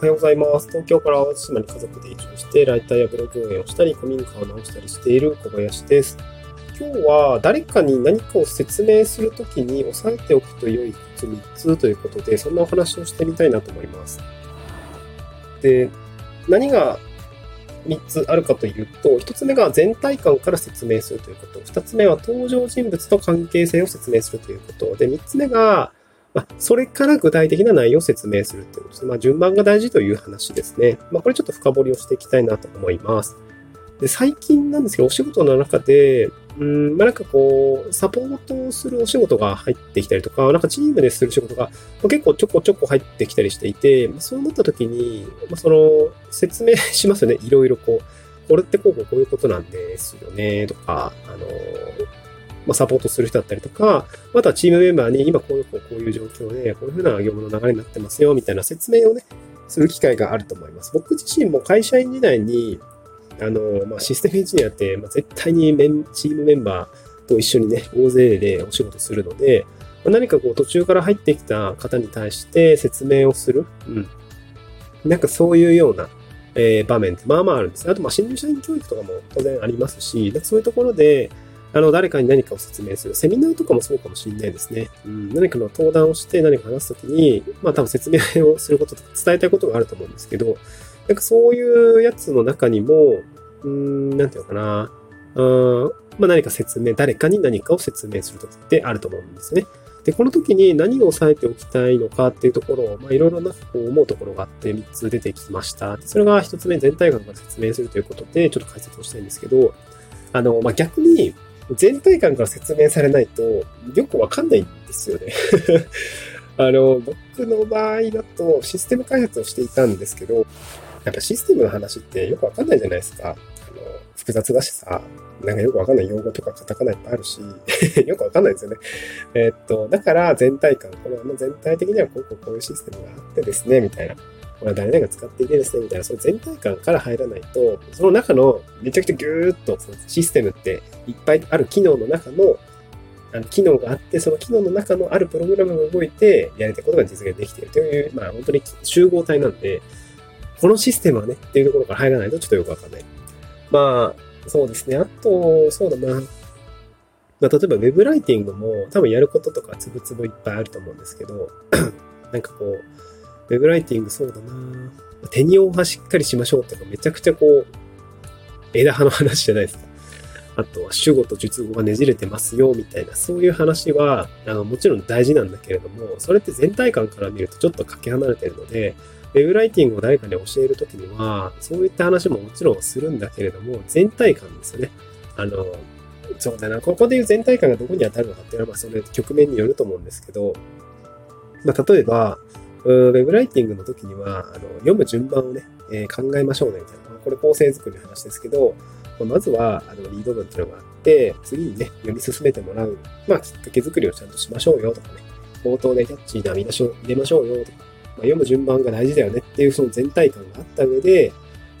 おはようございます。東京から淡路島に家族で移住して、ライターやブログ運営をしたり、古民家を直したりしている小林です。今日は誰かに何かを説明するときに押さえておくと良いコツ3つということで、そんなお話をしてみたいなと思います。で、何が3つあるかというと、1つ目が全体感から説明するということ、2つ目は登場人物と関係性を説明するということ、で、3つ目がまあ、それから具体的な内容を説明するということですね。まあ、順番が大事という話ですね。まあ、これちょっと深掘りをしていきたいなと思います。で、最近なんですけど、お仕事の中で、うん、まあ、なんかこう、サポートをするお仕事が入ってきたりとか、なんかチームでする仕事が結構ちょこちょこ入ってきたりしていて、まあ、そうなった時に、まあ、その、説明しますよね。いろいろこう、これってこうこうこういうことなんですよね、とか、あの、まあ、サポートする人だったりとか、またチームメンバーに今こういうこういう状況で、こういうふうな業務の流れになってますよ、みたいな説明をね、する機会があると思います。僕自身も会社員時代に、あの、まあ、システムエンジニアって、まあ、絶対にメンチームメンバーと一緒にね、大勢でお仕事するので、まあ、何かこう途中から入ってきた方に対して説明をする。うん。なんかそういうような、えー、場面ってまあまああるんです。あと、まあ、新入社員教育とかも当然ありますし、そういうところで、あの、誰かに何かを説明する。セミナーとかもそうかもしれないですね。うん、何かの登壇をして何か話すときに、まあ多分説明をすることとか伝えたいことがあると思うんですけど、なんかそういうやつの中にも、うん、なんていうのかな。あまあ何か説明、誰かに何かを説明するときってあると思うんですね。で、この時に何を押さえておきたいのかっていうところを、まあいろいろなこう思うところがあって3つ出てきました。それが1つ目、全体感から説明するということで、ちょっと解説をしたいんですけど、あの、まあ逆に、全体感から説明されないとよくわかんないんですよね あの、僕の場合だとシステム開発をしていたんですけど、やっぱシステムの話ってよくわかんないじゃないですか。あの、複雑だしさ、なんかよくわかんない用語とかカタカナいっぱいあるし、よくわかんないですよね。え、っと、だから全体感、これは全体的にはこうこうこういうシステムがあってですね、みたいな。これは誰々が使っていてですね、みたいな、その全体感から入らないと、その中のめちゃくちゃギューッとシステムっていっぱいある機能の中の、あの機能があって、その機能の中のあるプログラムが動いてやりたいことが実現できているという、まあ本当に集合体なんで、このシステムはね、っていうところから入らないとちょっとよくわかんない。まあ、そうですね。あと、そうだな。まあ、例えば Web ライティングも多分やることとかつぶつぶいっぱいあると思うんですけど、なんかこう、ウェブライティングそうだな手にオはしっかりしましょうとかめちゃくちゃこう、枝葉の話じゃないですか。あとは主語と述語がねじれてますよみたいな、そういう話は、あの、もちろん大事なんだけれども、それって全体感から見るとちょっとかけ離れてるので、ウェブライティングを誰かに教えるときには、そういった話ももちろんするんだけれども、全体感ですよね。あの、そうだな、ここでいう全体感がどこに当たるのかっていうのは、まあ、それ局面によると思うんですけど、まあ、例えば、ウェブライティングの時には、あの読む順番をね、えー、考えましょうね、みたいな。これ構成作りの話ですけど、まずは、あの、リード文っていうのがあって、次にね、読み進めてもらう、まあ、きっかけ作りをちゃん。としましょうよとかね、冒頭でキャッチーな見出しを入れましょうよとか、まあ、読む順番が大事だよねっていうその全体感があった上で、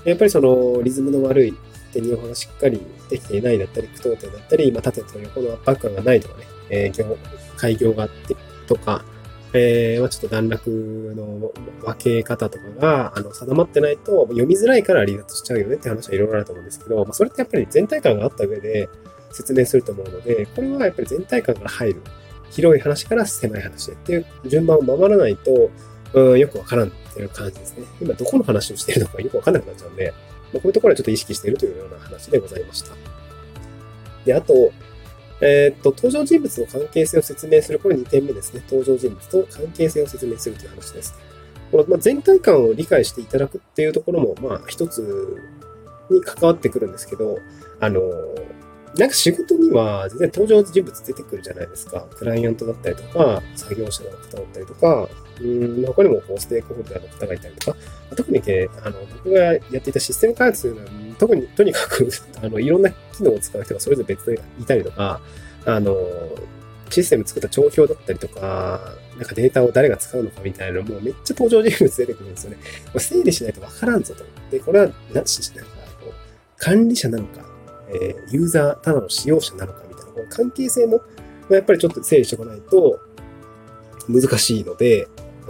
やっぱりそのリズムの悪い手にオがしっかりできていないだったり、句読点だったり、まあ、縦と横の圧迫感がないとかね、えー、開業があってとか、えー、まあ、ちょっと段落の分け方とかが、あの、定まってないと、読みづらいから離脱しちゃうよねって話はいろいろあると思うんですけど、まあ、それってやっぱり全体感があった上で説明すると思うので、これはやっぱり全体感から入る。広い話から狭い話へっていう順番を守らないと、うん、よくわからんっていう感じですね。今どこの話をしているのかよくわかんなくなっちゃうんで、まあ、こういうところはちょっと意識しているというような話でございました。で、あと、えー、っと、登場人物の関係性を説明する。これ2点目ですね。登場人物と関係性を説明するという話です。このまあ、全体感を理解していただくっていうところも、まあ、一つに関わってくるんですけど、あの、なんか仕事には全然登場人物出てくるじゃないですか。クライアントだったりとか、作業者の方だったりとか、うん、他にもこうステークホルダーの方がいたりとか、特にね、あの、僕がやっていたシステム開発というのは、特に、とにかく、あの、いろんな機能を使う人がそれぞれ別でいたりとか、あの、システム作った帳表だったりとか、なんかデータを誰が使うのかみたいなのもめっちゃ登場人物出てくるんですよね。整理しないとわからんぞと。で、これは、なし、なんか、こう、管理者なのか、えー、ユーザー、ただの使用者なのかみたいな、この関係性も、まあやっぱりちょっと整理しておかないと難しいので、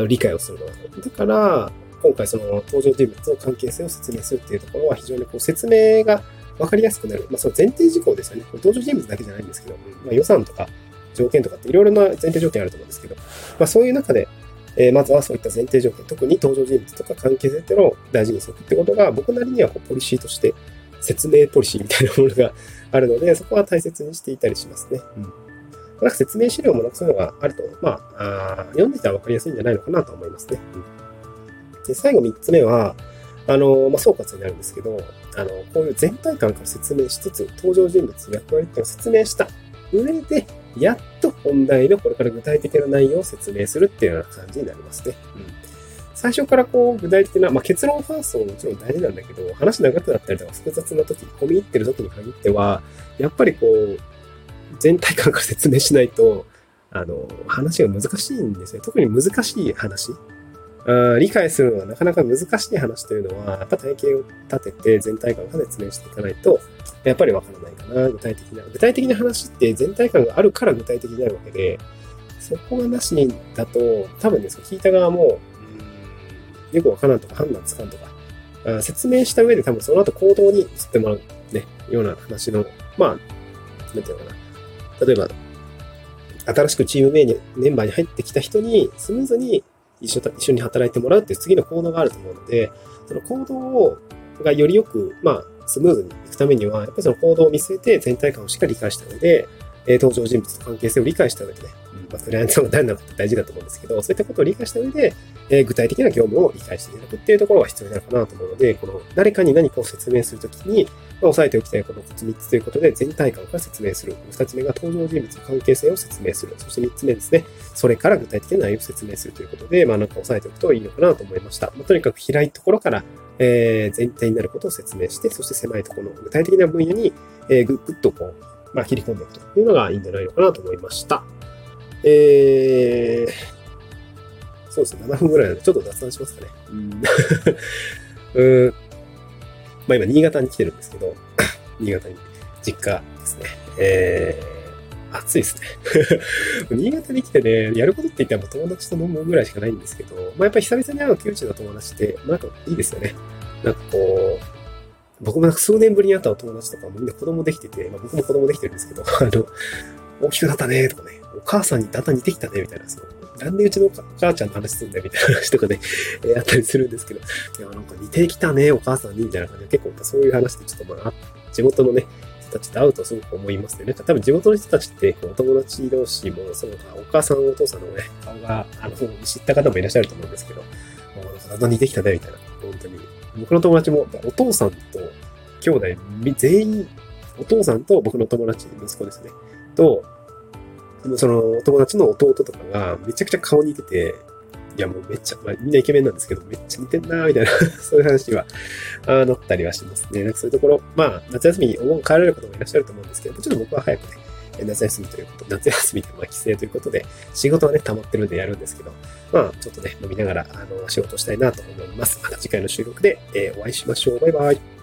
理解をするのが。だから、今回その登場人物の関係性を説明するっていうところは非常にこう説明が分かりやすくなる。まあ、その前提事項ですよね。登場人物だけじゃないんですけど、まあ、予算とか条件とかっていろいろな前提条件あると思うんですけど、まあ、そういう中で、えー、まずはそういった前提条件、特に登場人物とか関係性っていうのを大事にするってことが、僕なりにはこうポリシーとして説明ポリシーみたいなものがあるので、そこは大切にしていたりしますね。うん。なんか説明資料もなくそういうのがあると、まあ、あ読んでたら分かりやすいんじゃないのかなと思いますね。うん、で最後3つ目は、あの、まあ、総括になるんですけど、あの、こういう全体感から説明しつつ、登場人物、役割っていうのを説明した上で、やっと本題のこれから具体的な内容を説明するっていうような感じになりますね。うん。最初からこう具体的な、まあ、結論ファーストももちろん大事なんだけど、話長くなったりとか複雑な時、込み入ってる時に限っては、やっぱりこう、全体感から説明しないと、あの、話が難しいんですよ。特に難しい話。あ理解するのはなかなか難しい話というのは、やっぱ体系を立てて全体感から説明していかないと、やっぱりわからないかな、具体的な。具体的な話って全体感があるから具体的になるわけで、そこがなしにだと、多分ですね、聞いた側も、よくわからんとか判断つかんとか、あ説明した上で多分その後行動に移ってもらうね、ような話の、まあ、なんていうのかな。例えば、新しくチームメンバーに入ってきた人にスムーズに一緒一緒に働いてもらうっていう次の行動があると思うので、その行動をがよりよく、まあ、スムーズにいくためには、やっぱりその行動を見据えて全体感をしっかり理解した上で、登場人物と関係性を理解した上でね、まあ、クライアントさんが誰なのかって大事だと思うんですけど、そういったことを理解した上で、えー、具体的な業務を理解していただくっていうところが必要になるかなと思うので、この誰かに何かを説明するときに、まあ、押さえておきたいこの3つということで、全体感から説明する。2つ目が登場人物の関係性を説明する。そして3つ目ですね、それから具体的な内容を説明するということで、まあなんか押さえておくといいのかなと思いました。まあ、とにかく広いところから、えー、全体になることを説明して、そして狭いところの具体的な分野に、えー、ぐぐっとこう、まあ、切り込んでいくというのがいいんじゃないのかなと思いました。えー、そうですね、7分ぐらいちょっと雑談しますかね。うん。うんまあ今、新潟に来てるんですけど、新潟に、実家ですね。えー、暑いですね。新潟に来てね、やることって言ったら友達と飲むぐらいしかないんですけど、まあやっぱり久々に会う窮地の友達って、なんかいいですよね。なんかこう、僕もなんか数年ぶりに会ったお友達とかもみんな子供できてて、まあ僕も子供できてるんですけど、あの、大きくなったねとかね、お母さんにだんだん似てきたねみたいな、その、なんでうちのお母ちゃんの話すんだよみたいな話とかね、えー、あったりするんですけど、いや、なんか似てきたね、お母さんに、みたいな感じで、結構そういう話でちょっとまあ、地元のね、人たちと会うとすごく思いますね。なんか多分地元の人たちって、お友達同士も、そうか、お母さん、お父さんのね、顔が、あの、知った方もいらっしゃると思うんですけど、もうなんかだんだん似てきたね、みたいな。本当に。僕の友達も、お父さんと、兄弟、全員、お父さんと僕の友達、息子ですね。と、その友達の弟とかがめちゃくちゃ顔似てて、いやもうめっちゃ、まあ、みんなイケメンなんですけど、めっちゃ似てんなーみたいな そういう話は、あ乗ったりはしますね。なんかそういうところ、まあ、夏休みにお盆帰られる方もいらっしゃると思うんですけど、ちょっと僕は早くね、夏休みということ、夏休みでまあ帰省ということで、仕事はね、溜まってるんでやるんですけど、まあ、ちょっとね、飲みながら、あの、仕事したいなと思います。また次回の収録で、えー、お会いしましょう。バイバイ。